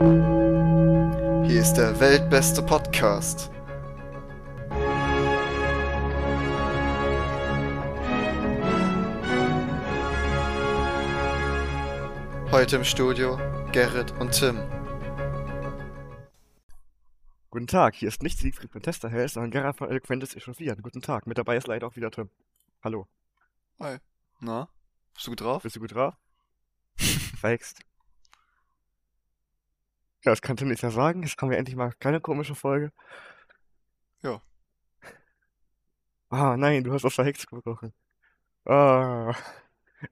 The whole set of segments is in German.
Hier ist der weltbeste Podcast. Heute im Studio Gerrit und Tim. Guten Tag, hier ist nicht Siegfried von Testerheld, sondern Gerhard von Eloquentes Echauffieren. Guten Tag, mit dabei ist leider auch wieder Tim. Hallo, Hi. Na, bist du gut drauf? bist du gut drauf? Verhext. Ja, das kann Tim nicht ja sagen. Jetzt haben wir endlich mal keine komische Folge. Ja. Ah, nein, du hast was verhext gebrochen. Ah.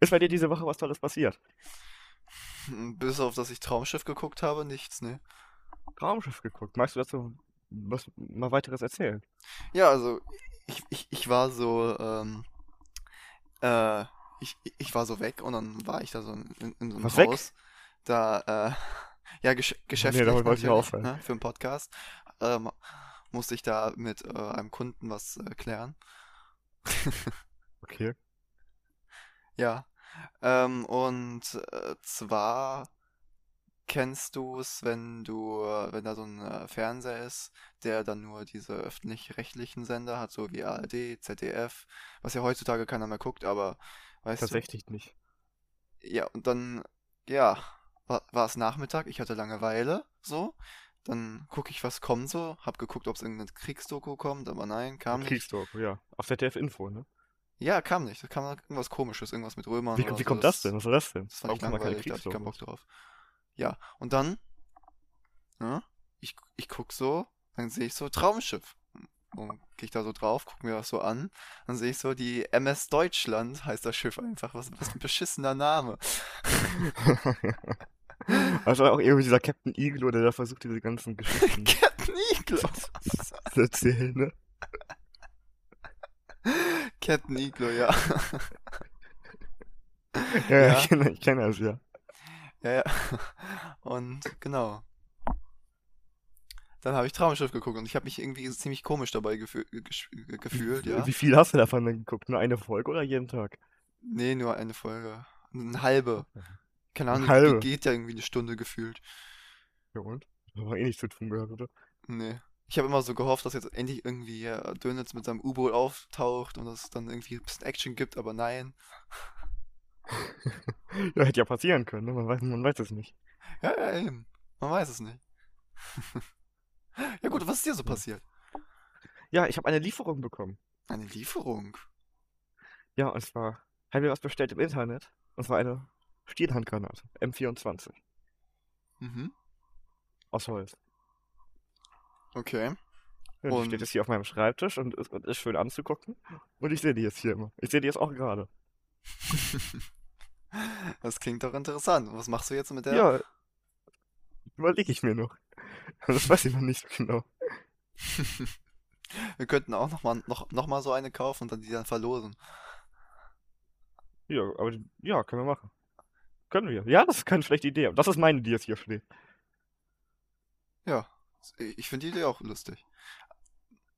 Ist bei dir diese Woche was Tolles passiert? Bis auf, dass ich Traumschiff geguckt habe, nichts, ne? Traumschiff geguckt. Magst du dazu was mal weiteres erzählen? Ja, also ich, ich, ich war so, ähm, äh, ich, ich war so weg und dann war ich da so in, in so einem Was weg? Haus. Da, äh, ja, gesch geschäftlich damit wollte ich aufhören. ne, für einen Podcast. Ähm, musste ich da mit äh, einem Kunden was äh, klären. Okay. Ja. Ähm, und äh, zwar kennst du es, wenn du, äh, wenn da so ein äh, Fernseher ist, der dann nur diese öffentlich-rechtlichen Sender hat, so wie ARD, ZDF, was ja heutzutage keiner mehr guckt, aber weißt du, Tatsächlich nicht. ja, und dann, ja, war, war es Nachmittag, ich hatte Langeweile, so, dann gucke ich, was kommt so, hab geguckt, ob es irgendeine Kriegsdoku kommt, aber nein, kam nicht. Kriegsdoku, ja. Auf ZDF Info, ne? Ja, kam nicht, da kam irgendwas komisches, irgendwas mit Römern Wie, wie so, kommt das denn? Was soll das denn? Das fand ich Warum keine langweilig, da hatte ich keinen Bock drauf. Ja, und dann, ja, ich, ich guck so, dann sehe ich so Traumschiff. Und gehe ich da so drauf, guck mir das so an, dann sehe ich so die MS Deutschland, heißt das Schiff einfach. Was, was ein beschissener Name. Also auch irgendwie dieser Captain Iglo, der da versucht, diese ganzen Geschichten Captain Iglo. zu erzählen, ne? Captain Iglo, ja. Ja, Ja. ich kenne kenn das, ja. Ja, ja. Und genau. Dann habe ich Traumschiff geguckt und ich habe mich irgendwie ziemlich komisch dabei gefü gesch- gefühlt, ja. Wie viel hast du davon denn geguckt? Nur eine Folge oder jeden Tag? Nee, nur eine Folge. Eine halbe. Keine Ahnung, Eine die halbe? geht ja irgendwie eine Stunde gefühlt. Ja und? Das war eh nichts zu tun gehabt, oder? Nee. Ich habe immer so gehofft, dass jetzt endlich irgendwie äh, Dönitz mit seinem U-Boot auftaucht und dass es dann irgendwie ein bisschen Action gibt, aber nein. Ja, hätte ja passieren können, ne? Man weiß, man weiß es nicht. Ja, ja, eben. Man weiß es nicht. Ja gut, was ist dir so passiert? Ja, ich habe eine Lieferung bekommen. Eine Lieferung. Ja, und zwar habe ich was bestellt im Internet. Und zwar eine Stielhandgranate. M24. Mhm. Aus Holz. Okay. Die Und- steht jetzt hier auf meinem Schreibtisch und ist, und ist schön anzugucken. Und ich sehe die jetzt hier immer. Ich sehe die jetzt auch gerade. Das klingt doch interessant. Was machst du jetzt mit der? Ja, überlege ich mir noch. Das weiß ich noch nicht so genau. Wir könnten auch noch mal, noch, noch mal so eine kaufen und dann die dann verlosen. Ja, aber die- ja, können wir machen. Können wir. Ja, das ist keine schlechte Idee. Das ist meine, die jetzt hier steht. Ja. Ich finde die Idee auch lustig.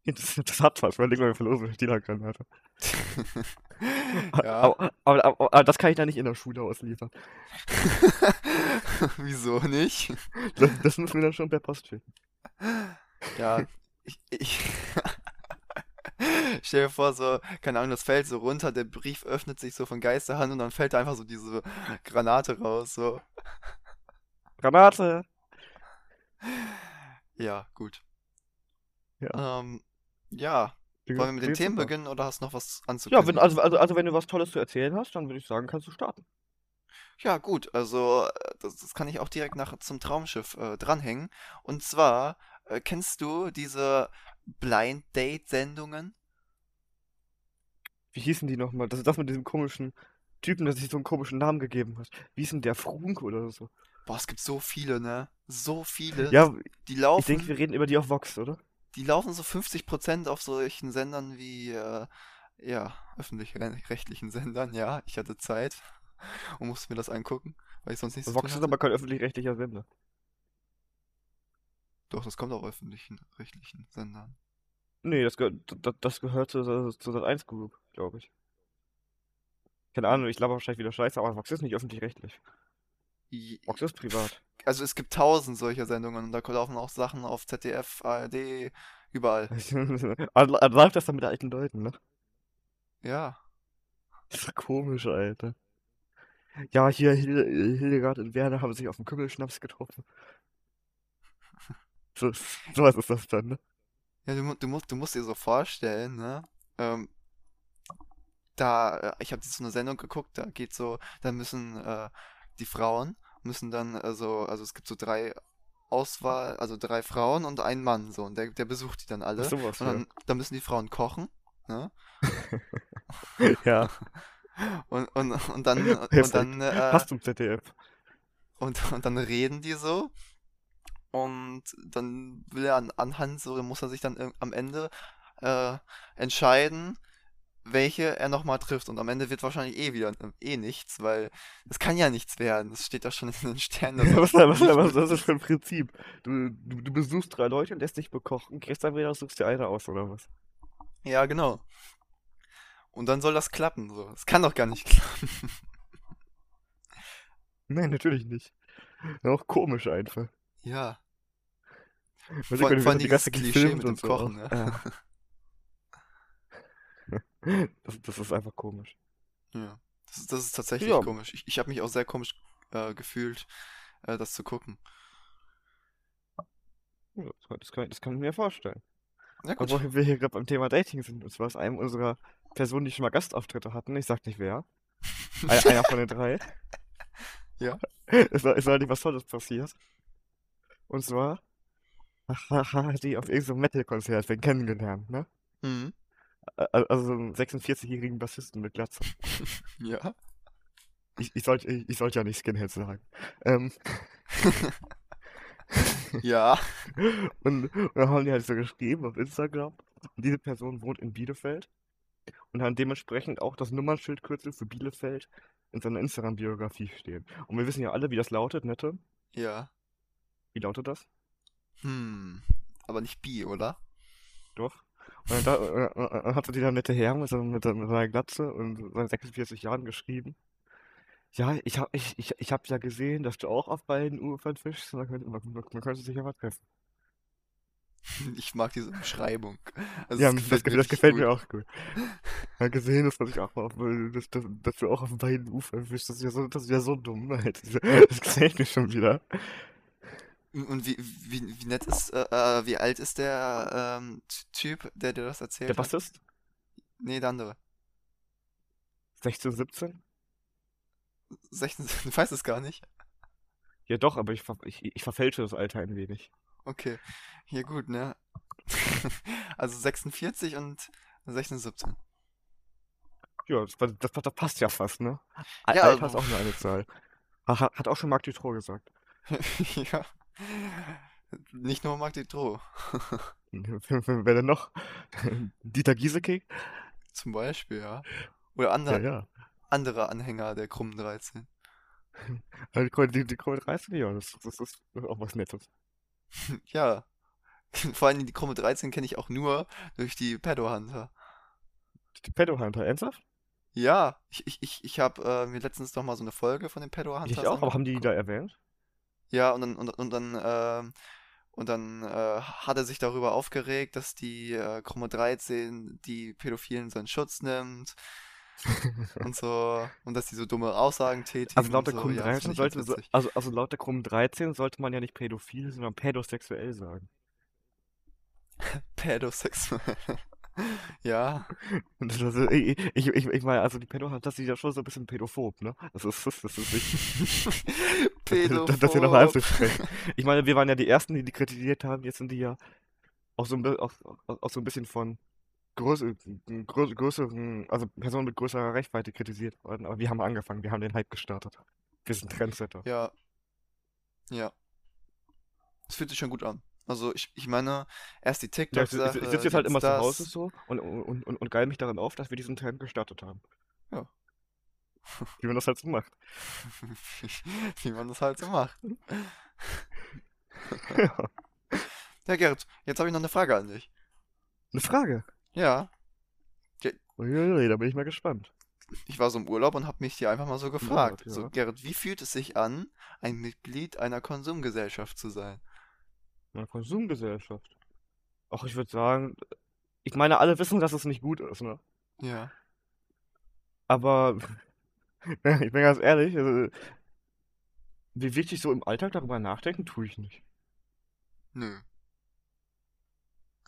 Das, das hat was. Überleg mal, wir verlosen eine Stielhandgranate. Ja. Aber, aber, aber, aber das kann ich dann nicht in der Schule ausliefern. Wieso nicht? Das, das müssen wir dann schon per Post schicken. Ja, ich, ich stell dir vor, so, keine Ahnung, das fällt so runter, der Brief öffnet sich so von Geisterhand und dann fällt da einfach so diese Granate raus, so. Granate! Ja, gut. Ja. Ähm, ja, wollen wir mit den Themen super. beginnen oder hast du noch was Ja, anzukündigen? wenn, also, also, also wenn du was Tolles zu erzählen hast, dann würde ich sagen, kannst du starten. Ja, gut, also äh, das, das kann ich auch direkt nach zum Traumschiff äh, dranhängen. Und zwar, äh, kennst du diese Blind Date-Sendungen? Wie hießen die nochmal? Das ist das mit diesem komischen Typen, der sich so einen komischen Namen gegeben hat. Wie hieß denn der Frunk oder so? Boah, es gibt so viele, ne? So viele. Ja, Die ich laufen. denke, wir reden über die auf Vox, oder? die laufen so 50% auf solchen Sendern wie, äh, ja, öffentlich-rechtlichen Sendern, ja. Ich hatte Zeit und musste mir das angucken, weil ich sonst nichts zu Vox ist aber kein öffentlich-rechtlicher Sender. Doch, das kommt auf öffentlich-rechtlichen Sendern. Nee, das, gehört, das, das gehört zur, zur Sat1 Group, glaube ich. Keine Ahnung, ich glaube wahrscheinlich wieder scheiße, aber Vox ist nicht öffentlich-rechtlich. Vox ist privat. also es gibt tausend solcher Sendungen und da laufen auch Sachen auf ZDF, ARD, überall. Also läuft das dann mit alten Leuten, ne? Ja. Das ist komisch, Alter. Ja, hier Hil Hildegard und Werner haben sich auf dem Kümmelschnaps getroffen. So, sowas ist das dann, ne? Ja, du, du, musst, du musst dir so vorstellen, ne? Ähm, da, äh, ich habe so eine Sendung geguckt, da geht so, da müssen äh, die Frauen müssen dann äh, so, also es gibt so drei Auswahl, also drei Frauen und ein Mann, so, und der, der besucht die dann alle. sowas, Und ja. dann, dann müssen die Frauen kochen, ne? Ja, Und, und, und dann, und dann, äh, Passt zum ZDF. und, und dann reden die so. Und dann will er an, anhand, so muss er sich dann am Ende äh, entscheiden, welche er nochmal trifft. Und am Ende wird wahrscheinlich eh wieder eh nichts, weil es kann ja nichts werden. Das steht doch schon in den Sternen, Was, das ist wird. für ein Prinzip? Du, du, du besuchst drei Leute und lässt dich bekochen, gehst dann wieder, suchst dir eine aus, oder was? Ja, genau. Und dann soll das klappen, so. Es kann doch gar nicht klappen. Nein, natürlich nicht. Auch komisch einfach. Ja. Weil Vor, vor allem die dieses Klischee mit dem und so Kochen, ne? Ja. Das, das ist einfach komisch. Ja. Das, ist- das ist tatsächlich Ja, komisch. Ich, ich habe mich auch sehr komisch äh, gefühlt, äh, das zu gucken. ja, das kann, das kann ich mir vorstellen. Ja, Aber gut. wo wir hier gerade beim Thema Dating sind, und zwar ist einem unserer Personen, die schon mal Gastauftritte hatten, ich sag nicht wer, ein- einer von den drei, Ja. ist, ist neulich was Tolles passiert. Und zwar hat die auf irgendeinem Metal-Konzert wen kennengelernt, ne? Mhm. Also so einen 46-jährigen Bassisten mit Glatze. Ja. Ich, ich sollte ich, ich sollte ja nicht Skinhead sagen. Ähm, Ja. und, und dann haben die halt so geschrieben auf Instagram. Und diese Person wohnt in Bielefeld und hat dementsprechend auch das Nummernschildkürzel für Bielefeld in seiner Instagram-Biografie stehen. Und wir wissen ja alle, wie das lautet, nette. Ja. Wie lautet das? Hm. Aber nicht bi, oder? Doch. Und dann, da, äh, äh, äh, hat so dieser nette Herr mit, so, mit, mit seiner Glatze und seinen 46 Jahren geschrieben. Ja, ich hab, ich, ich, ich hab ja gesehen, dass du auch auf beiden Ufern fischst. Man könnte, man, man man könnte sich ja mal treffen. Ich mag diese Beschreibung. Also Ja, es das, gefällt mir das gefällt gut. mir auch gut. Ja, gesehen, dass sich auch mal auf, dass, dass, dass du auch auf beiden Ufern fischst. Das ist ja so, das ist ja so dumm. Halt. Das gefällt mir schon wieder. Und wie, wie, wie nett ist, äh, äh, wie alt ist der ähm, Ty- Typ, der dir das Der erzählt hat? Bassist? Nee, der andere. 16, 17? 16, du weißt es gar nicht. Ja doch, aber ich, ich, ich verfälsche das Alter ein wenig. Okay. Hier gut, ne? Also 46 und 16, 17. Ja, das, das, das, passt ja fast, ne? Ja, Alter ist also, auch nur eine Zahl. Ha- Hat, hat auch schon Marc Dutroux gesagt. ja. Nicht nur Marc Dutroux. Wer denn noch? Dieter Gieseking? Zum Beispiel, ja. Oder Ja, andere, ja. andere Anhänger der krummen 13. Aber Die, die, Krone 13, ja, das, das ist auch was Nettes. Ja. Vor allem die krumme 13 kenne ich auch nur durch die Pedo Hunter. Die Pedo Hunter, ernsthaft? Ja, ich, ich, ich, ich habe äh, mir letztens noch mal so eine Folge von den Pedo Ich Hunters auch, aber haben die die da erwähnt? Ja, und dann, und, und dann, ähm, und dann äh, hat er sich darüber aufgeregt, dass die äh, Krumme 13 die Pädophilen seinen Schutz nimmt und so, und dass die so dumme Aussagen Also tätigen und laut der so. Krumm Ja, das 13 fand ich ganz sollte, so, also, also laut der Krumm 13 sollte man ja nicht pädophil, sondern pädosexuell sagen. Pädosexuell. Ja. Das, also, ich, ich, ich, meine, also die Pedo das ist ja schon so ein bisschen pädophob, ne? Das ist, das ist nicht, das, das, das hier nochmal Pädophob. anzusprechen. Ich meine, wir waren ja die Ersten, die die kritisiert haben, jetzt sind die ja auch so ein, auch, auch, so ein bisschen von größer, grö größeren, also Personen mit größerer Reichweite kritisiert worden, aber wir haben angefangen, wir haben den Hype gestartet. Wir sind Trendsetter. Ja, ja. Es fühlt sich schon gut an. Also ich, ich meine, erst die Ja, ich, ich, TikTok-Sache, sitze jetzt halt immer zu Hause das. so und, und, und, und geil mich daran auf, dass wir diesen Trend gestartet haben. Ja. Wie man das halt so macht. Wie man das halt so macht. Ja. Ja, Gerrit, jetzt habe ich noch eine Frage an dich. Eine Frage. Ja, ge- Uiuiui, da bin ich mal gespannt. ich war so im Urlaub und habe mich hier einfach mal so gefragt. So, ja. Gerrit, wie fühlt es sich an, ein Mitglied einer Konsumgesellschaft zu sein? Eine Konsumgesellschaft. Ach, ich würde sagen, ich meine, alle wissen, dass es nicht gut ist, ne? Ja. Aber ich bin ganz ehrlich, also, wie wichtig so im Alltag darüber nachdenken, tue ich nicht. Nö.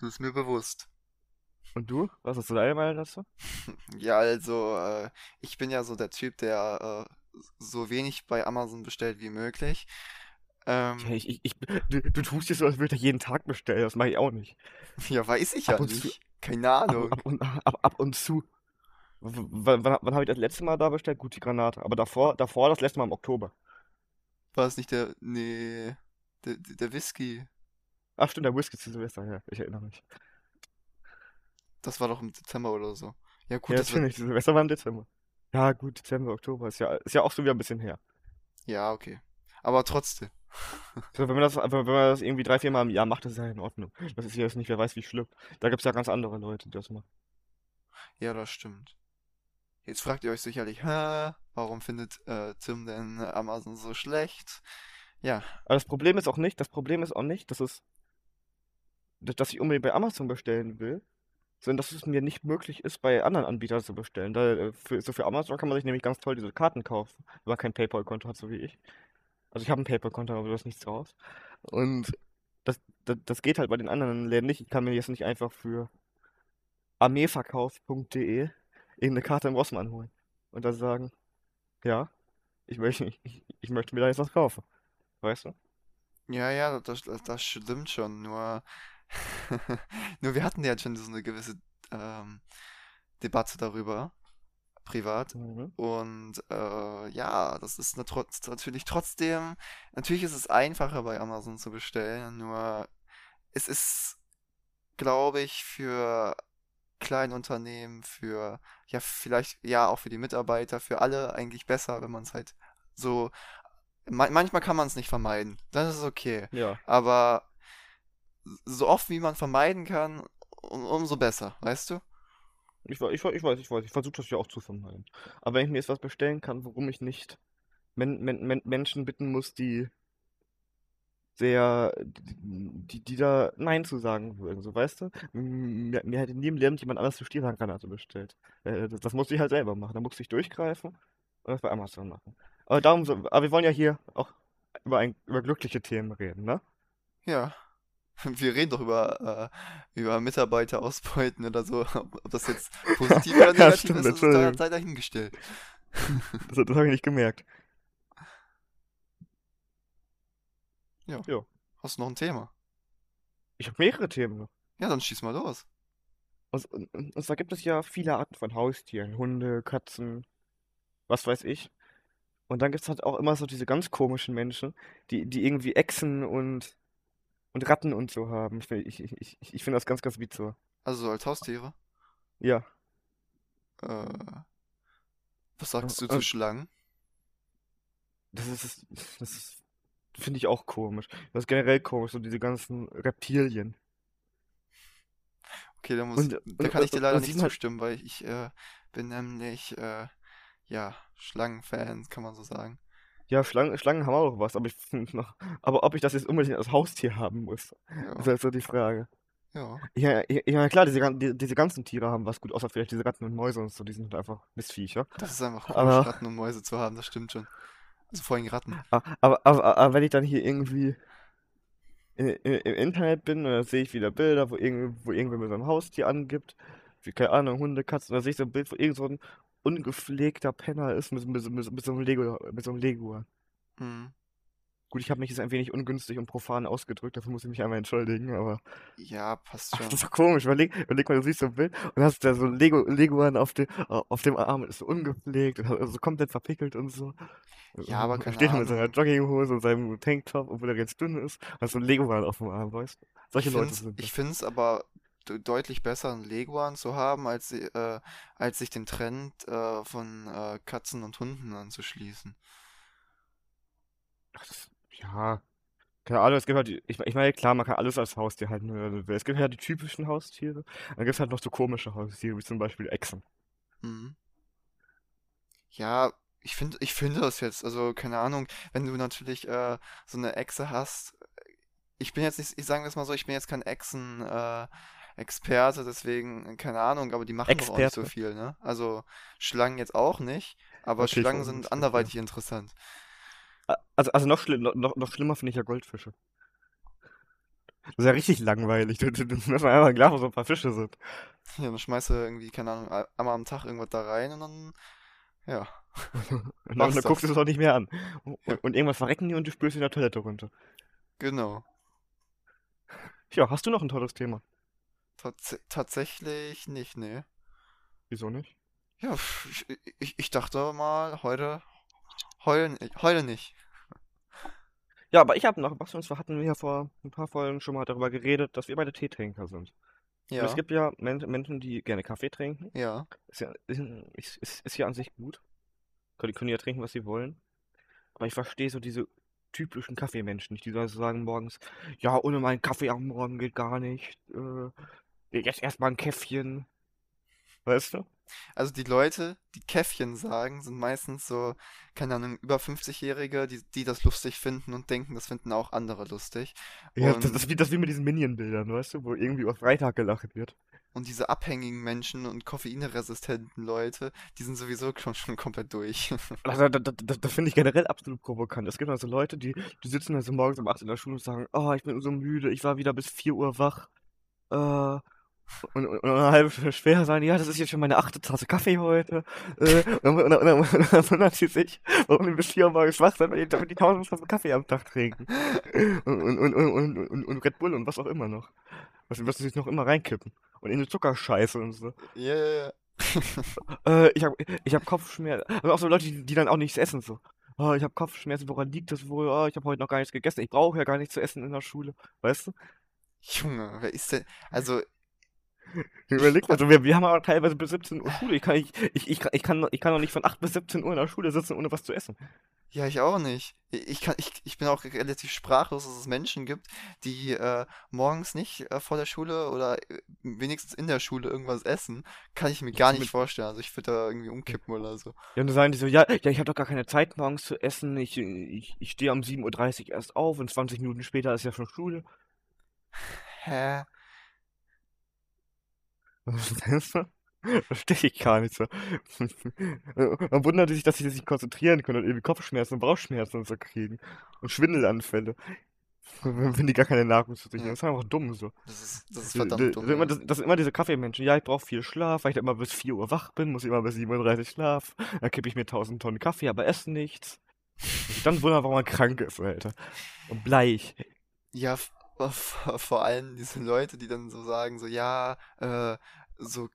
Das ist mir bewusst. Und du? Was ist so deine Meinung dazu? Ja, also, äh, ich bin ja so der Typ, der äh, so wenig bei Amazon bestellt wie möglich. Ähm, ich, ich, ich, du, du tust dir so, als würde ich jeden Tag bestellen. Das mache ich auch nicht. ja, weiß ich Ab ja und zu, nicht. Keine ab, Ahnung. ab, und, ab, ab und zu. W- Wann, wann, habe ich das letzte Mal da bestellt? Gut, die Granate. Aber davor, davor das letzte Mal im Oktober. War es nicht der, nee, der, der Whisky? Ach stimmt, der Whisky zu Silvester, ja, ich erinnere mich. Das war doch im Dezember oder so. Ja, gut, Ja, das natürlich, die Silvester war im Dezember. Ja, gut, Dezember, Oktober, ist ja, ist ja auch schon wieder ein bisschen her. ja, okay. Aber trotzdem. So, wenn man das, wenn man das irgendwie drei, vier Mal im Jahr macht, das ist ja in Ordnung. Das ist ja jetzt nicht, wer weiß, wie schlimm. Da gibt es ja ganz andere Leute, die das machen. Ja, das stimmt. Jetzt fragt ihr euch sicherlich, hä, warum findet äh, Tim denn Amazon so schlecht? Ja, Aber das Problem ist auch nicht, das Problem ist auch nicht, dass es, dass ich unbedingt bei Amazon bestellen will, sondern dass es mir nicht möglich ist, bei anderen Anbietern zu bestellen. Da, äh, für, so für Amazon kann man sich nämlich ganz toll diese Karten kaufen, wenn man kein PayPal-Konto hat, so wie ich. Also ich habe ein PayPal-Konto, aber da ist nichts draus. Und das, das, das geht halt bei den anderen Läden nicht. Ich kann mir jetzt nicht einfach für armeeverkauf.de irgendeine Karte im Rossmann holen und dann sagen, ja, ich möchte, ich, ich möchte mir da jetzt was kaufen. Weißt du? ja, ja, das, das, das stimmt schon. Nur, nur wir hatten ja schon so eine gewisse ähm, Debatte darüber, privat. Mhm. Und äh, ja, das ist trotz, natürlich trotzdem, natürlich ist es einfacher bei Amazon zu bestellen, nur es ist, glaube ich, für Kleinunternehmen, für, ja, vielleicht, ja, auch für die Mitarbeiter, für alle eigentlich besser, wenn man es halt so, ma manchmal kann man es nicht vermeiden, das ist okay, Ja. aber so oft wie man vermeiden kann, um, umso besser, weißt du? Ich, ich, ich weiß, ich weiß, ich versuche das ja auch zu vermeiden. Aber wenn ich mir jetzt was bestellen kann, worum ich nicht men men men Menschen bitten muss, die sehr, die, die da Nein zu sagen würden, so weißt du? Mir, mir hätte nie im Leben jemand anders eine Stierhandgranate bestellt. Äh, das, das musste ich halt selber machen. Da musste ich durchgreifen und das bei Amazon machen. Aber darum so, aber wir wollen ja hier auch über, ein, über glückliche Themen reden, ne? Ja. Wir reden doch über, äh, über Mitarbeiter ausbeuten oder so. Ob das jetzt positiv oder Ja, negativ stimmt, ist, ist da, sei dahingestellt. Das, das habe ich nicht gemerkt. Ja. Ja. Hast du noch ein Thema? Ich habe mehrere Themen. Ja, dann schieß mal los. Und, und, zwar gibt es ja viele Arten von Haustieren. Hunde, Katzen, was weiß ich. Und dann gibt es halt auch immer so diese ganz komischen Menschen, die, die irgendwie Echsen und, und Ratten und so haben. Ich, ich, ich, ich, finde das ganz, ganz bizarr. Also so als Haustiere. Ja. Äh, was sagst du Und, zu und Schlangen? das ist, das ist, finde ich auch komisch. Das ist generell komisch, so diese ganzen Reptilien. Okay, da muss, Und, da und, kann ich dir und, leider und nicht zustimmen, weil ich äh, bin nämlich, äh, ja, Schlangenfan, kann man so sagen. Ja, Schlangen, Schlangen haben auch was, aber ich aber ob ich das jetzt unbedingt als Haustier haben muss, ist Ja, halt so die Frage. ja. Ja, ja, klar, diese, die, diese ganzen Tiere haben was gut, außer vielleicht diese Ratten und Mäuse und so, die sind einfach Missviecher. Das ist einfach komisch, Aber, Ratten und Mäuse zu haben, das stimmt schon. Also vor allem Ratten. aber, aber, aber, aber wenn ich dann hier irgendwie in, in, im Internet bin, und dann sehe ich wieder Bilder, wo, irgend, wo irgendwer mit so einem Haustier angibt, wie, keine Ahnung, Hunde, Katzen, da sehe ich so ein Bild, wo irgend so ein ungepflegter Penner ist mit, mit, mit, mit so einem Lego, mit so einem Leguan. Mhm. Gut, ich habe mich jetzt ein wenig ungünstig und profan ausgedrückt, dafür muss ich mich einmal entschuldigen, aber Ja, passt ach, das schon. ist doch komisch. Überleg, überleg mal, du siehst so ein Bild und hast da so ein Lego, Leguan auf dem, auf dem Arm, ist so ungepflegt, und so komplett verpickelt und so. Ja, aber Und keine steht mit seiner. Jogginghose und seinem Tanktop, obwohl er jetzt dünn ist, hast so ein Leguan auf dem Arm, weißt du? Ich Solche Leute sind ich das. find's aber de- deutlich besser, einen Leguan zu haben, als, äh, als sich dem Trend äh, von äh, Katzen und Hunden anzuschließen. Das, ja, keine Ahnung, es gibt halt, ich, ich meine, klar, man kann alles als Haustier halten, will. Es gibt ja die typischen Haustiere, dann gibt es halt noch so komische Haustiere, wie zum Beispiel Echsen. Mhm. Ja, ich finde, ich finde das jetzt, also keine Ahnung, wenn du natürlich äh, so eine Echse hast. Ich bin jetzt nicht, ich sage das mal so, ich bin jetzt kein Echsen, äh, Experte, deswegen, keine Ahnung, aber die machen doch auch nicht so Experte. viel, ne? Also Schlangen jetzt auch nicht, aber Okay, ich Schlangen sind anderweitig interessant. A- Also, also noch, schlimm, noch, noch schlimmer finde ich ja Goldfische. Das ist ja richtig langweilig. Da da- da muss man einmal klar, wo so ein paar Fische sind. Ja, dann schmeißt du irgendwie, keine Ahnung, einmal am Tag irgendwas da rein und dann, ja, Und dann, dann guckst du es auch nicht mehr an. Und, Ja, und irgendwann verrecken die und du spürst in der Toilette runter. genau. Ja, hast du noch ein tolles Thema? Tats tatsächlich nicht, ne. Wieso nicht? Ja, ich, ich, ich dachte mal, heute, heute, heute nicht. Ja, aber ich habe noch was, und zwar hatten wir ja vor ein paar Folgen schon mal darüber geredet, dass wir beide Teetrinker sind. Und es Ja, gibt ja Men Menschen, die gerne Kaffee trinken. ja. Ist ja, ist, ist, ist ist ja an sich gut. Können, können ja trinken, was sie wollen. Aber ich verstehe so diese typischen Kaffeemenschen nicht, die so sagen morgens, ja, ohne meinen Kaffee am Morgen geht gar nicht. Äh, jetzt erstmal ein Käffchen. Weißt du? Also die Leute, die Käffchen sagen, sind meistens so, keine Ahnung, über 50-Jährige, die, die das lustig finden und denken, das finden auch andere lustig. Ja, das, das, Und, ist wie, das wie mit diesen Minion-Bildern, weißt du, wo irgendwie über Freitag gelacht wird. und diese abhängigen Menschen und koffeinresistenten Leute, die sind sowieso schon, schon komplett durch. Also, das, das, das, das finde ich generell absolut provokant. Es gibt also Leute, die, die sitzen also morgens um 8 in der Schule und sagen, oh, ich bin so müde, ich war wieder bis 4 Uhr wach. Äh, und, und, und eine halbe Stunde später sagen, ja, das ist jetzt schon meine achte Tasse Kaffee heute. Äh, und, dann- und, und, und dann wundern sie sich, warum die bis 4 Uhr morgens wach sind, weil die, tausend Tassen Kaffee am Tag trinken. Und, und, und, und, und, und, Red Bull und was auch immer noch. Was, was sie sich noch immer reinkippen. Und in die Zuckerscheiße und so. Ja, ja, ja. Äh, ich hab, ich hab Kopfschmerzen. Also auch so Leute, die, die dann auch nichts essen, so. Oh, ich hab Kopfschmerzen, woran liegt das wohl? Oh, ich habe heute noch gar nichts gegessen. Ich brauche ja gar nichts zu essen in der Schule. Weißt du? Junge, wer ist denn? Also, Überleg mal, also wir, wir haben aber teilweise bis 17 Uhr Schule. Ich kann, ich, ich, ich, ich, kann, ich kann doch nicht von 8 bis 17 Uhr in der Schule sitzen, ohne was zu essen. ja, ich auch nicht. Ich kann, ich, ich bin auch relativ sprachlos, dass es Menschen gibt, die äh, morgens nicht äh, vor der Schule oder äh, wenigstens in der Schule irgendwas essen. Kann ich mir gar nicht vorstellen. Also ich würde da irgendwie umkippen oder so. ja, und dann sagen die so, ja, ja, ich habe doch gar keine Zeit morgens zu essen. Ich, ich, ich stehe um 7.30 Uhr erst auf und 20 Minuten später ist ja schon Schule. Hä? Verstehe ich gar nicht so. Man wundert sich, dass sie sich nicht konzentrieren können und irgendwie Kopfschmerzen und Bauchschmerzen und so kriegen. Und Schwindelanfälle. Wenn die gar keine Nahrung zu sich nehmen. Das ist einfach dumm so. das ist, das ist Das verdammt dumm, sind immer, das, das sind immer diese Kaffeemenschen. Ja, ich brauche viel Schlaf, weil ich immer bis 4 Uhr wach bin, muss immer bis 7.30 Uhr schlafen. Dann kippe ich mir 1000 Tonnen Kaffee, aber esse nichts. Und dann wundern, warum man krank ist, Alter. Und bleich. Ja, vor allem diese Leute, die dann so sagen, so, ja, äh, so,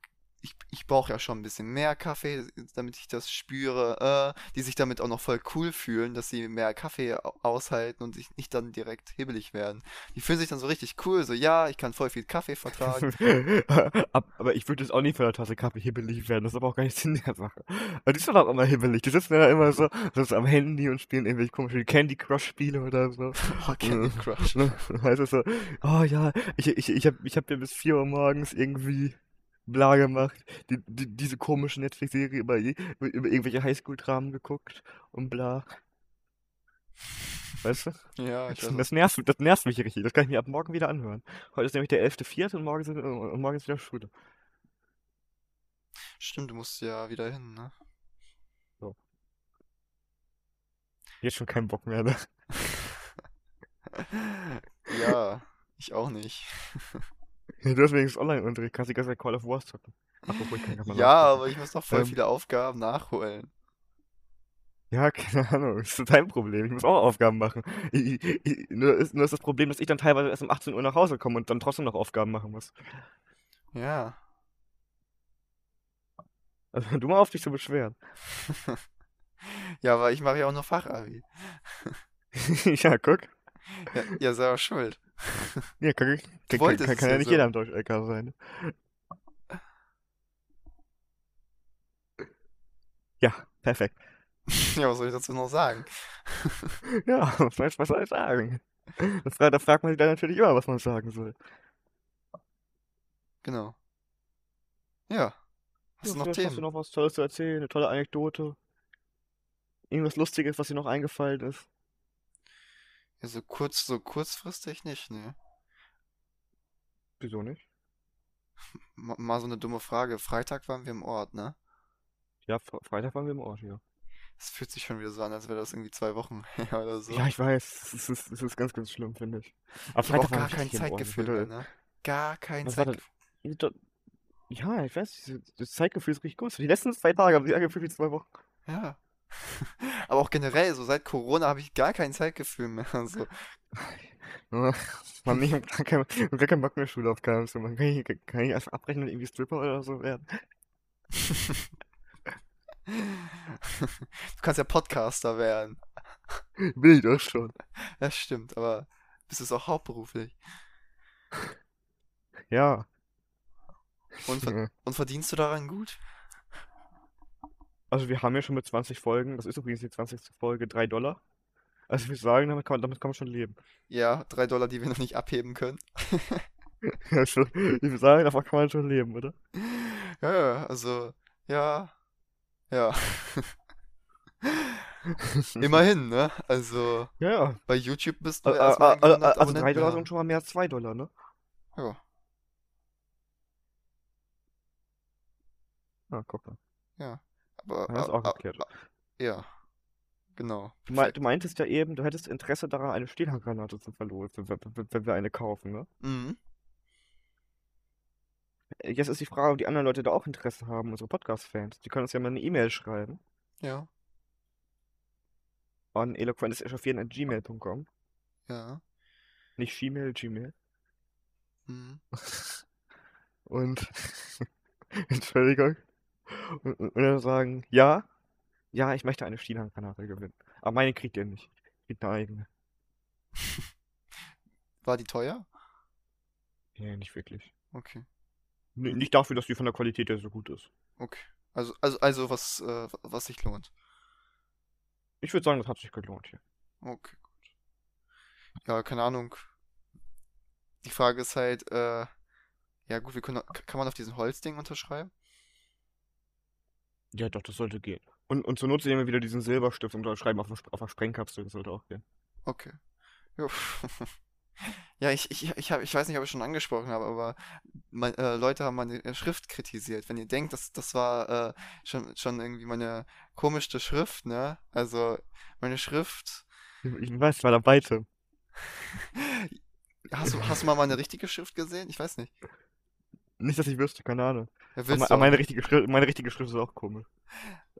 ich, ich brauche ja schon ein bisschen mehr Kaffee, damit ich das spüre, äh, die sich damit auch noch voll cool fühlen, dass sie mehr Kaffee au- aushalten und sich nicht dann direkt hibbelig werden. Die fühlen sich dann so richtig cool, so, ja, ich kann voll viel Kaffee vertragen. Ab- Aber ich würde jetzt auch nicht von der Tasse Kaffee hibbelig werden. Das ist aber auch gar nicht Sinn der Sache. Aber die sind doch immer hibbelig. Die sitzen ja immer so, so am Handy und spielen irgendwelche komischen Candy Crush Spiele oder so. Oh, Candy Crush. heißt es so, oh ja, ich, ich, ich hab, ich hab mir bis 4 Uhr morgens irgendwie bla gemacht. Die, die, diese komische Netflix-Serie über, über irgendwelche Highschool-Dramen geguckt und bla. Weißt du? Ja, ich Das, weiß das nervt, das nervt mich richtig. Das kann ich mir ab morgen wieder anhören. Heute ist nämlich der 11.04. und morgen, sind, und morgen ist wieder Schule. Stimmt, du musst ja wieder hin, ne? So. Jetzt schon keinen Bock mehr, ne? Ja, ich auch nicht. Ja, Du hast wenigstens Online-Unterricht, kannst die ganze Zeit Call of Wars zocken. Apropos, ich kann Ja, aber ich muss noch voll Ähm, viele Aufgaben nachholen. ja, keine Ahnung, das ist dein Problem. Ich muss auch Aufgaben machen. Ich, ich, nur, ist, nur ist das Problem, dass ich dann teilweise erst um 18 Uhr nach Hause komme und dann trotzdem noch Aufgaben machen muss. Ja. Also du mal auf dich zu beschweren. Ja, aber ich mache ja auch nur Fachabi. ja, guck. Ja, ja, selber schuld. Ja, kann, kann, kann, kann, kann ja nicht so. jeder am Deutsch-LK sein. Ja, perfekt. Ja, was soll ich dazu noch sagen? Ja, was soll ich, was soll ich sagen? Da, fra- da fragt man sich dann natürlich immer, was man sagen soll. Genau. Ja. Hast Ja, du noch vielleicht hast du Themen? noch was Tolles zu erzählen, eine tolle Anekdote. Irgendwas Lustiges, was dir noch eingefallen ist? Ja, so kurz, so kurzfristig nicht, ne? Wieso nicht? Ma- Mal so eine dumme Frage. Freitag waren wir im Ort, ne? Ja, Fre Freitag waren wir im Ort, ja. Es fühlt sich schon wieder so an, als wäre das irgendwie zwei Wochen her oder so. Ja, ich weiß. Es ist, es ist ganz, ganz schlimm, finde ich. Aber Ich habe auch Freitag war gar kein. Ich Zeitgefühl ne? Gar kein? Zeitgefühl. Ja, ich weiß, das Zeitgefühl ist richtig gut. Die letzten zwei Tage haben sich angefühlt wie zwei Wochen. Ja. Aber auch generell, so seit Corona habe ich gar kein Zeitgefühl mehr. So. Man, ich hab gar keinen gar keinen Bock mehr Schulaufgaben zu machen. Kann ich, kann ich einfach abbrechen und irgendwie Stripper oder so werden? Du kannst ja Podcaster werden. Will ich doch schon. Das stimmt, aber bist du es auch hauptberuflich? Ja. Und, ver Ja. und verdienst du daran gut? Also wir haben ja schon mit 20 Folgen, das ist übrigens die 20. Folge, 3 Dollar. Also ich würde sagen, damit kann man, damit kann man schon leben. Ja, drei Dollar, die wir noch nicht abheben können. Also, ich würde sagen, davon kann man schon leben, oder? Ja, ja, also, ja, ja. Immerhin, ne? Also, Ja, ja. bei YouTube bist du Al- ja al- erstmal al- irgendwie al- 100 Also 3 Abonnenten Dollar sind schon mal mehr als 2 Dollar, ne? Ja, Ah, guck mal. ja. Aber, Dann ist auch geklärt. ja, genau. Du, Perfekt. du meintest ja eben, du hättest Interesse daran, eine Stehhandgranate zu verlosen, wenn, wir eine kaufen, ne? Mhm. Jetzt ist die Frage, ob die anderen Leute da auch Interesse haben, unsere Podcast-Fans. Die können uns ja mal eine E-Mail schreiben Ja, an eloquentesechauffieren.gmail.com. ja. Nicht Gmail, Gmail. Mhm. Und, Entschuldigung. Und, und dann sagen, ja, ja, ich möchte eine Stehhandgranate gewinnen. Aber meine kriegt ihr nicht. Kriegt eine eigene. War die teuer? Nee, nicht wirklich. Okay, N nicht dafür, dass die von der Qualität her so gut ist. okay. Also, also, also was, äh, was sich lohnt. Ich würde sagen, das hat sich gelohnt hier. Okay, gut. Ja, keine Ahnung. Die Frage ist halt, äh, ja gut, können, kann man auf diesen Holzding unterschreiben? Ja, doch, das sollte gehen. Und, und zur Not nehmen wir wieder diesen Silberstift und schreiben auf, der auf der Sprengkapsel, das sollte auch gehen. Okay. Jo. Ja, ich, ich, ich, hab, ich weiß nicht, ob ich schon angesprochen habe, aber mein, äh, Leute haben meine äh, Schrift kritisiert. Wenn ihr denkt, das, das war äh, schon, schon irgendwie meine komischste Schrift, ne? Also, meine Schrift. Ich, weiß, war dabei, Tim. Hast du, hast du mal meine richtige Schrift gesehen? Ich weiß nicht. Nicht, dass ich wüsste, keine Ahnung. Ja, Aber, aber meine richtige Schrift, meine richtige Schrift ist auch komisch.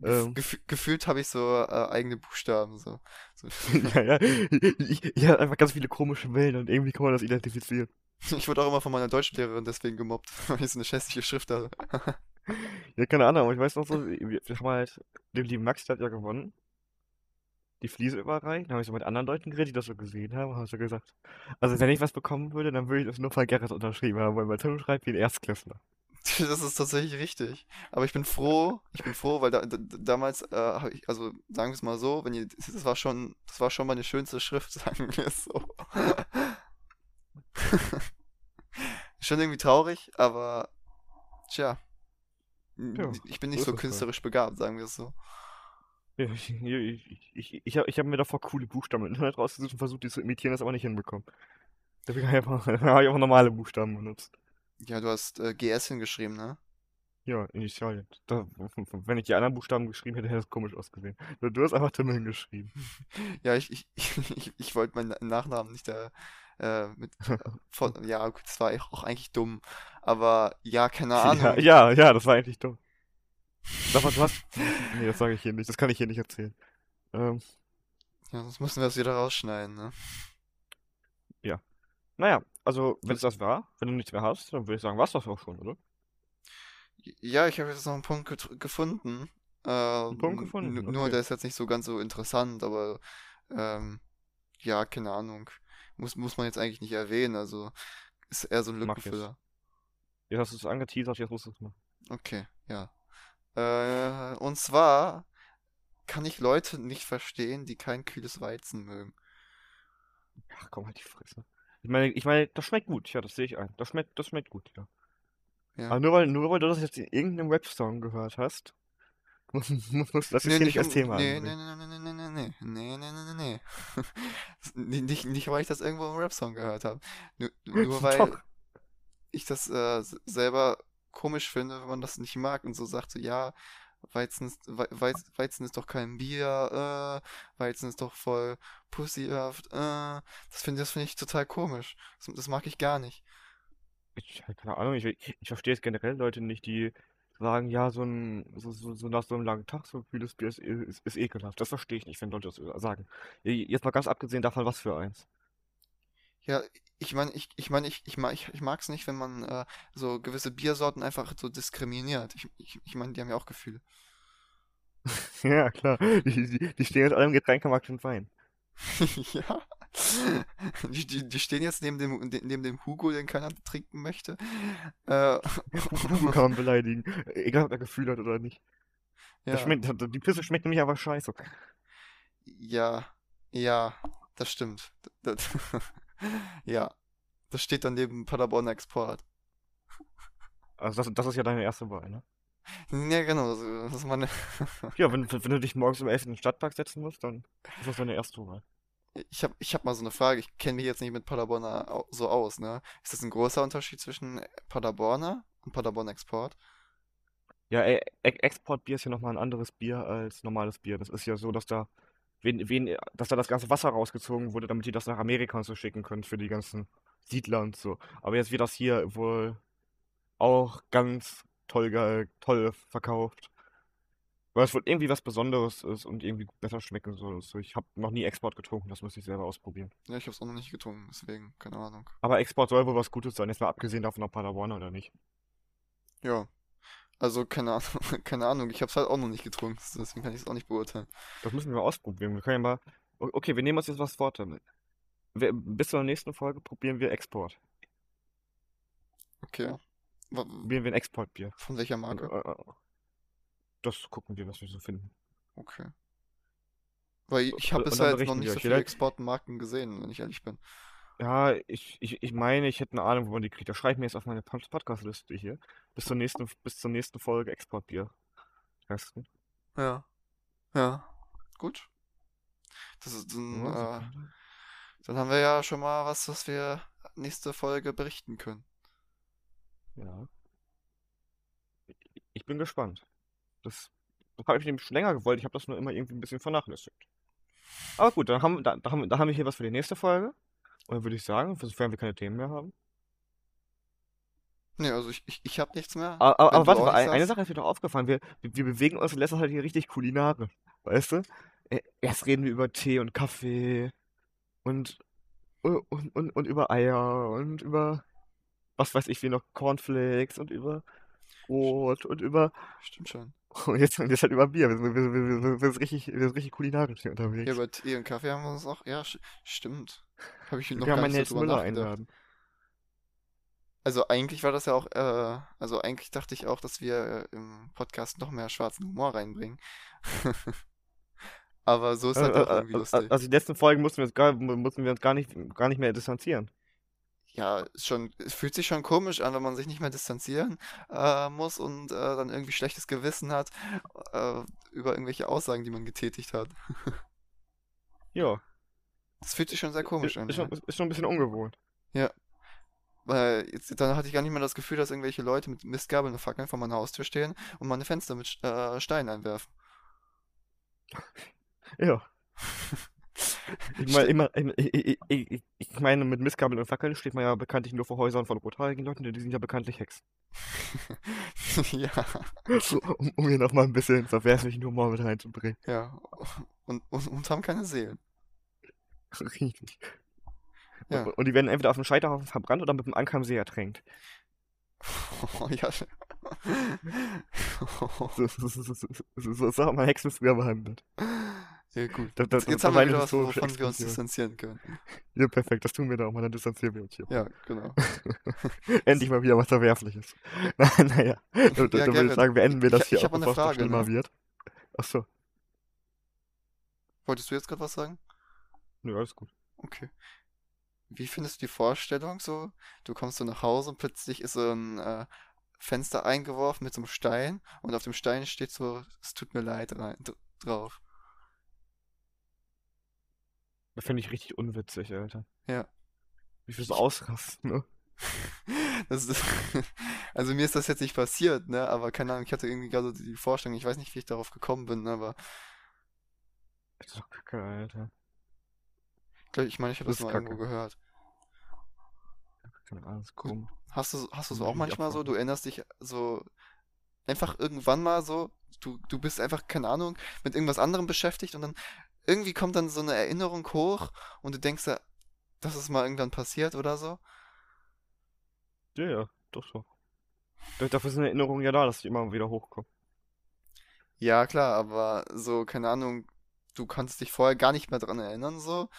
Ähm, gef gefühlt habe ich so äh, eigene Buchstaben, so. so. ja, ja. Ich, ich habe einfach ganz viele komische Wellen und irgendwie kann man das identifizieren. Ich wurde auch immer von meiner Deutschlehrerin deswegen gemobbt, weil ich so eine schäßliche Schrift habe. Ja, keine Ahnung, aber ich weiß noch so, wir, wir haben halt, der lieben Max, der hat ja gewonnen. Die Fliese überreicht. Dann habe ich so mit anderen Leuten geredet, die das so gesehen haben, und habe so gesagt, also wenn ich was bekommen würde, dann würde ich das nur von Gerrit unterschrieben haben, weil bei Tim schreibt wie ein Erstklässler. Das ist tatsächlich richtig. Aber ich bin froh, ich bin froh, weil da, da, damals, äh, ich, also sagen wir es mal so, wenn ihr, das war schon, das war schon meine schönste Schrift, sagen wir es so. Schon irgendwie traurig, aber tja, Ja, ich bin nicht so halt. künstlerisch begabt, sagen wir es so. Ja, ich ich, ich, ich, habe ich hab mir davor coole Buchstaben im Internet rausgesucht und versucht, die zu imitieren, das aber nicht hinbekommen. Deswegen habe ich einfach, habe ich einfach normale Buchstaben benutzt. Ja, du hast äh, GS hingeschrieben, ne? Ja, Initialien. Da, wenn ich die anderen Buchstaben geschrieben hätte, hätte das komisch ausgesehen. Du, du hast einfach Tim hingeschrieben. Ja, ich, ich, ich, ich wollte meinen Nachnamen nicht da äh, mit von, ja, gut, das war auch eigentlich dumm, aber ja, keine Ja, Ahnung. ja, ja, das war eigentlich dumm. Sag mal, du hast. Nee, das sage ich hier nicht. Das kann ich hier nicht erzählen. Ähm, Ja, sonst müssen wir das wieder rausschneiden, ne? ja. Naja, also, wenn es das war, wenn du nichts mehr hast, dann würde ich sagen, war's das auch schon, oder? Ja, ich habe jetzt noch einen Punkt gefunden. Äh, Einen Punkt gefunden, n- nur okay. der ist jetzt nicht so ganz so interessant, aber ähm, ja, keine Ahnung. Muss, muss man jetzt eigentlich nicht erwähnen, also ist eher so ein Mach jetzt. Lückenfüller. Jetzt hast du es angeteasert, jetzt musst du es machen. Okay, ja. Äh, und zwar kann ich Leute nicht verstehen, die kein kühles Weizen mögen. Ach komm, halt die Fresse. Ich meine, ich meine, das schmeckt gut, ja, das sehe ich ein. Das schmeckt, das schmeckt gut, ja. Ja. Aber nur weil, nur weil du das jetzt in irgendeinem Rap-Song gehört hast, Muss, muss, das Nee, hier nicht als. Thema Nee, nee, nee, nee, nee, nee, nee, nee, nee, nee, nee, nee. Nicht, nicht, weil ich das irgendwo im Rap-Song gehört habe. Nur, nur weil ich das äh, selber komisch finde, wenn man das nicht mag und so sagt, so, ja, Weizen ist, Wei- Weiz, Weizen ist doch kein Bier, äh, Weizen ist doch voll pussyhaft, äh. Das finde das finde ich total komisch. Das, das mag ich gar nicht. Ich, keine Ahnung, ich, ich verstehe jetzt generell Leute nicht, die sagen, ja, so ein, so, so, so nach so einem langen Tag, so vieles Bier ist, ist, ist ekelhaft. Das verstehe ich nicht, wenn Leute das sagen. Jetzt mal ganz abgesehen davon, was für eins. Ja, ich meine, ich, ich meine, ich, ich mag, ich, ich mag's nicht, wenn man äh, so gewisse Biersorten einfach so diskriminiert. Ich, ich, ich meine, die haben ja auch Gefühle. Ja, klar. Die, die, die stehen jetzt alle im Getränkemarkt und Wein. Ja. Die, die, die stehen jetzt neben dem, de- neben dem Hugo, den keiner trinken möchte. Äh, Hugo kann man beleidigen. Egal, ob er Gefühl hat oder nicht. Das ja, schmeckt, die Pisse schmeckt nämlich aber scheiße. ja, ja, das stimmt. Das, ja, das steht dann neben Paderborn Export. Also das, das ist ja deine erste Wahl, ne? Ja, genau, das ist meine. Ja, wenn, wenn du dich morgens um 11 in den Stadtpark setzen musst, dann ist das deine erste Wahl. Ich habe ich hab mal so eine Frage, ich kenne mich jetzt nicht mit Paderborner so aus, ne? Ist das ein großer Unterschied zwischen Paderborner und Paderborn Export? Ja, E- E- Exportbier ist ja nochmal ein anderes Bier als normales Bier. Das ist ja so, dass da, wen, wen, dass da das ganze Wasser rausgezogen wurde, damit die das nach Amerika und so schicken können für die ganzen Siedler und so. Aber jetzt wird das hier wohl auch ganz toll, toll verkauft. Weil es wohl irgendwie was Besonderes ist und irgendwie besser schmecken soll. So, ich habe noch nie Export getrunken, das muss ich selber ausprobieren. Ja, ich habe es auch noch nicht getrunken, deswegen, keine Ahnung. Aber Export soll wohl was Gutes sein, jetzt mal abgesehen davon, ob Paderborn oder nicht. Ja, also keine Ahnung, keine Ahnung, ich habe es halt auch noch nicht getrunken, deswegen kann ich es auch nicht beurteilen. Das müssen wir mal ausprobieren. Wir können ja mal. Okay, wir nehmen uns jetzt was vor damit. Wir, bis zur nächsten Folge probieren wir Export. Okay. Probieren wir ein Exportbier. Von welcher Marke? äh, äh, das gucken wir, was wir so finden. Okay. Weil ich habe bisher jetzt noch nicht so viele Exportmarken gesehen, wenn ich ehrlich bin. Ja, ich, ich, ich meine, ich hätte eine Ahnung, wo man die kriegt. Das schreibe ich mir jetzt auf meine Pod- Podcast-Liste hier. Bis zur nächsten, bis zur nächsten Folge Exportbier. Ja. Ja. Gut. Das ist dann, Ja, äh, dann haben wir ja schon mal was, was wir nächste Folge berichten können. Ja. Ich, bin gespannt. Das, das habe ich nämlich schon länger gewollt. Ich habe das nur immer irgendwie ein bisschen vernachlässigt. Aber gut, dann haben, da, da, haben, da haben wir hier was für die nächste Folge. Und dann würde ich sagen, sofern wir keine Themen mehr haben. Nee, also ich, ich, ich habe nichts mehr. Aber, aber, warte, mal, eine. Sache ist mir doch aufgefallen. Wir, wir, wir bewegen uns in letzter Zeit hier richtig kulinarisch. Weißt du? Äh, Erst reden wir über Tee und Kaffee und, und, und, und über Eier und über, was weiß ich, wie noch, Cornflakes und über Brot und über, Stimmt schon. Und jetzt, jetzt halt über Bier. Wir sind, wir, sind- wir, sind- wir sind richtig, wir sind richtig kulinarisch hier Ja, unterwegs. über Tee und Kaffee haben wir uns auch. Ja, stimmt. Habe ich Wir noch gar mal nicht so Nils drüber einladen. Also eigentlich war das ja auch, äh, also eigentlich dachte ich auch, dass wir äh, im Podcast noch mehr schwarzen Humor reinbringen. Aber so ist halt äh, auch äh, irgendwie äh, lustig. Also die letzten Folgen mussten wir uns gar, mussten wir uns gar nicht, gar nicht mehr distanzieren. Ja, ist schon, es fühlt sich schon komisch an, wenn man sich nicht mehr distanzieren äh, muss und äh, dann irgendwie schlechtes Gewissen hat äh, über irgendwelche Aussagen, die man getätigt hat. Ja, Das fühlt sich schon sehr ist, komisch an, ist, schon, ist schon ein bisschen ungewohnt. Ja, weil jetzt, dann hatte ich gar nicht mehr das Gefühl, dass irgendwelche Leute mit Mistgabeln und Fackeln vor meiner Haustür stehen und meine Fenster mit äh, Steinen einwerfen. Ja. Ich meine, immer, ich, ich, ich, meine, mit Mistkabeln und Fackeln steht man ja bekanntlich nur vor Häusern von rothaarigen Leuten, denn die sind ja bekanntlich Hexen. Ja, Um, um hier nochmal ein bisschen verwerflichen Humor mit reinzubringen. ja. Und, und, und haben keine Seelen. Richtig. Und, Ja. und die werden entweder auf dem Scheiterhaufen verbrannt oder mit dem Anker See ertränkt. Ja. So, so, so, so, so, so, so hat man Hexen früher behandelt. Ja, gut. Das, das, Jetzt, haben wir wieder was, wovon wir uns distanzieren können. Ja, perfekt, das tun wir doch mal, dann distanzieren wir uns hier. Ja, genau. Endlich mal wieder was Verwerfliches. Na, naja, da, da, Ja, da würde ich sagen, beenden wir ich, das hier ich auch, bevor es Frage, schlimmer ne? wird. Achso, Wolltest du jetzt gerade was sagen? nö, alles gut. Okay. Wie findest du die Vorstellung so? Du kommst so nach Hause und plötzlich ist so ein, äh, Fenster eingeworfen mit so einem Stein und auf dem Stein steht so, es tut mir leid rein, drauf. Das finde ich richtig unwitzig, Alter. Ja. Wie viel so ausrasten, ne? Das ist, also mir ist das jetzt nicht passiert, ne? Aber keine Ahnung, ich hatte irgendwie gerade die Vorstellung, ich weiß nicht, wie ich darauf gekommen bin, ne? aber. Das ist doch kacke, Alter. Ich meine, ich habe das, das mal kacke. irgendwo gehört. Keine Ahnung, ist komisch. Hast du, hast du es auch manchmal so? Du erinnerst dich so einfach irgendwann mal so, du, du bist einfach, keine Ahnung, mit irgendwas anderem beschäftigt und dann irgendwie kommt dann so eine Erinnerung hoch und du denkst ja, dass es mal irgendwann passiert oder so. Ja, ja, doch so. Dafür sind Erinnerungen ja da, dass die immer wieder hochkommen. Ja, klar, aber so, keine Ahnung, du kannst dich vorher gar nicht mehr dran erinnern, so,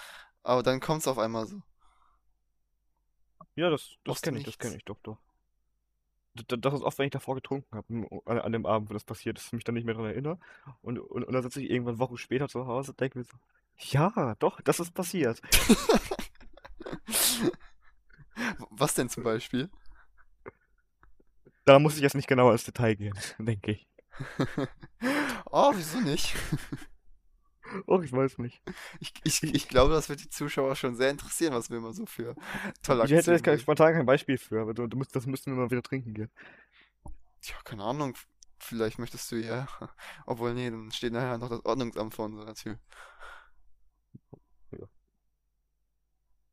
aber dann kommt es auf einmal so. Ja, das, das kenne ich, das kenne ich doch, doch. Das ist oft, wenn ich davor getrunken habe, an, dem Abend, wo das passiert ist, mich dann nicht mehr daran erinnere. Und, und, und dann sitze ich irgendwann Wochen später zu Hause und denke mir so, ja, doch, das ist passiert. Was denn zum Beispiel? Da muss ich jetzt nicht genauer ins Detail gehen, denke ich. oh, wieso nicht? Oh, ich weiß nicht. Ich, ich, ich glaube, das wird die Zuschauer schon sehr interessieren, was wir immer so für tolle Aktionen Ich hätte jetzt kein, spontan kein Beispiel für, aber du, du musst, das müssten wir mal wieder trinken gehen. Tja, keine Ahnung. Vielleicht möchtest du ja. Obwohl, nee, dann steht nachher noch das Ordnungsamt vor unserer Tür. Ja.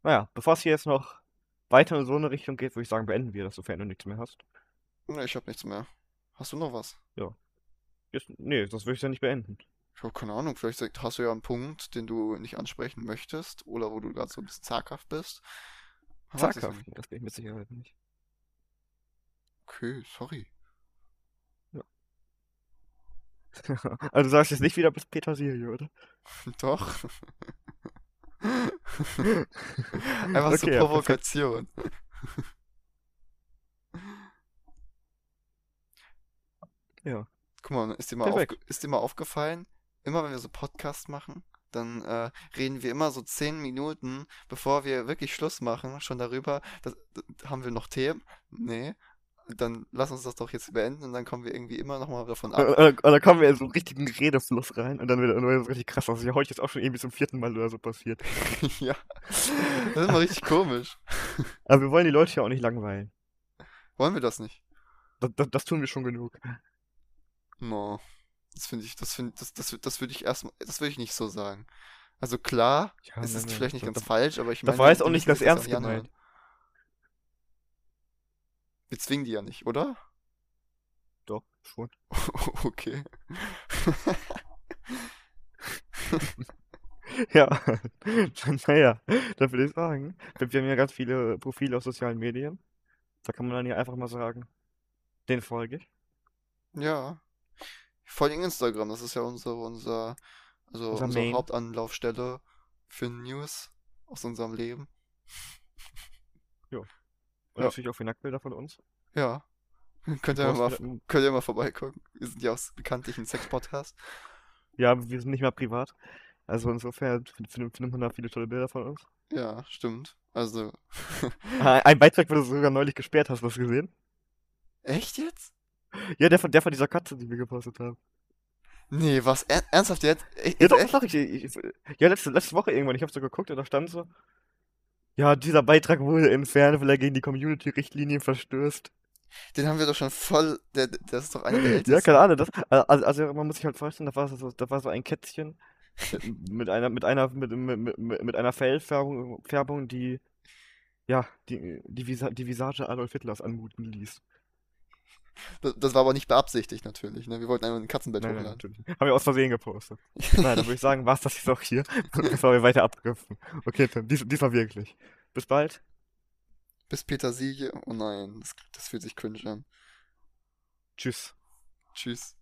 Naja, bevor es hier jetzt noch weiter in so eine Richtung geht, würde ich sagen, beenden wir das, sofern du nichts mehr hast. Nee, ich habe nichts mehr. Hast du noch was? Ja. Jetzt, nee, das würde ich ja nicht beenden. Ja, keine Ahnung, vielleicht hast du ja einen Punkt, den du nicht ansprechen möchtest oder wo du gerade so ein bisschen zaghaft bist. zaghaft? Das bin ich mit Sicherheit nicht. Okay, sorry. Ja. also du sagst jetzt nicht wieder bis Petersilie, oder? Doch. Einfach okay, so Provokation. Ja. Guck mal, ist dir mal, auf, ist dir mal aufgefallen, immer wenn wir so Podcast machen, dann äh, reden wir immer so zehn Minuten, bevor wir wirklich Schluss machen, schon darüber, das, das, haben wir noch Themen? Nee. Dann lass uns das doch jetzt beenden und dann kommen wir irgendwie immer nochmal davon ab. Und, dann kommen wir in so einen richtigen Redefluss rein und dann wird es richtig krass. Das ist ja heute jetzt auch schon irgendwie zum vierten Mal oder so passiert. ja. Das ist mal richtig komisch. Aber wir wollen die Leute ja auch nicht langweilen. Wollen wir das nicht? Das, das, das tun wir schon genug. No. Das finde ich, das finde, das, das, das würde ich erstmal, das würde ich nicht so sagen. Also klar, ja, es ist vielleicht nicht ganz da, falsch, aber ich meine. Da war jetzt auch nicht das ernst gemeint. Wir zwingen die ja nicht, oder? Doch, schon. okay. ja, naja, dann würde ich sagen, wir haben ja ganz viele Profile auf sozialen Medien. Da kann man dann ja einfach mal sagen, den folge ich. Ja. Vor allem Instagram, das ist ja unsere, unser, also unser unsere Hauptanlaufstelle für News aus unserem Leben. Jo. Und ja. natürlich auch für Nacktbilder von uns. Ja. Könnt ihr, mal, könnt ihr mal vorbeigucken. Wir sind ja auch bekanntlich ein Sex-Podcast. Ja, wir sind nicht mehr privat. Also insofern findet man da viele tolle Bilder von uns. Ja, stimmt. Also. ein Beitrag wurde sogar neulich gesperrt, hast du das gesehen? Echt jetzt? Ja, der von, der von dieser Katze, die wir gepostet haben. Nee, was? Er, ernsthaft jetzt? Ich, ja, doch, echt? doch, ich, ich, Ja, letzte, letzte Woche irgendwann, ich hab so geguckt und da stand so. Ja, dieser Beitrag wurde entfernt, weil er gegen die Community-Richtlinien verstößt. Den haben wir doch schon voll. Der, das ist doch einer der ältesten. Ja, keine Ahnung. Das, also, also, man muss sich halt vorstellen, da war so, da war so ein Kätzchen mit einer, mit einer, mit, mit, mit, mit einer Fellfärbung, Färbung, die, ja, die, die, Visa, die Visage Adolf Hitlers anmuten ließ. Das, das, war aber nicht beabsichtigt natürlich. Ne? Wir wollten einfach ein Katzenbett nein, hochladen. Nein, natürlich. Haben wir aus Versehen gepostet. nein, dann würde ich sagen, war es das jetzt auch hier, bevor wir weiter abdriften. Okay, Tim, dies, diesmal wirklich. Bis bald. Bis Petersilie. Oh nein, das, das fühlt sich cringe an. Tschüss. Tschüss.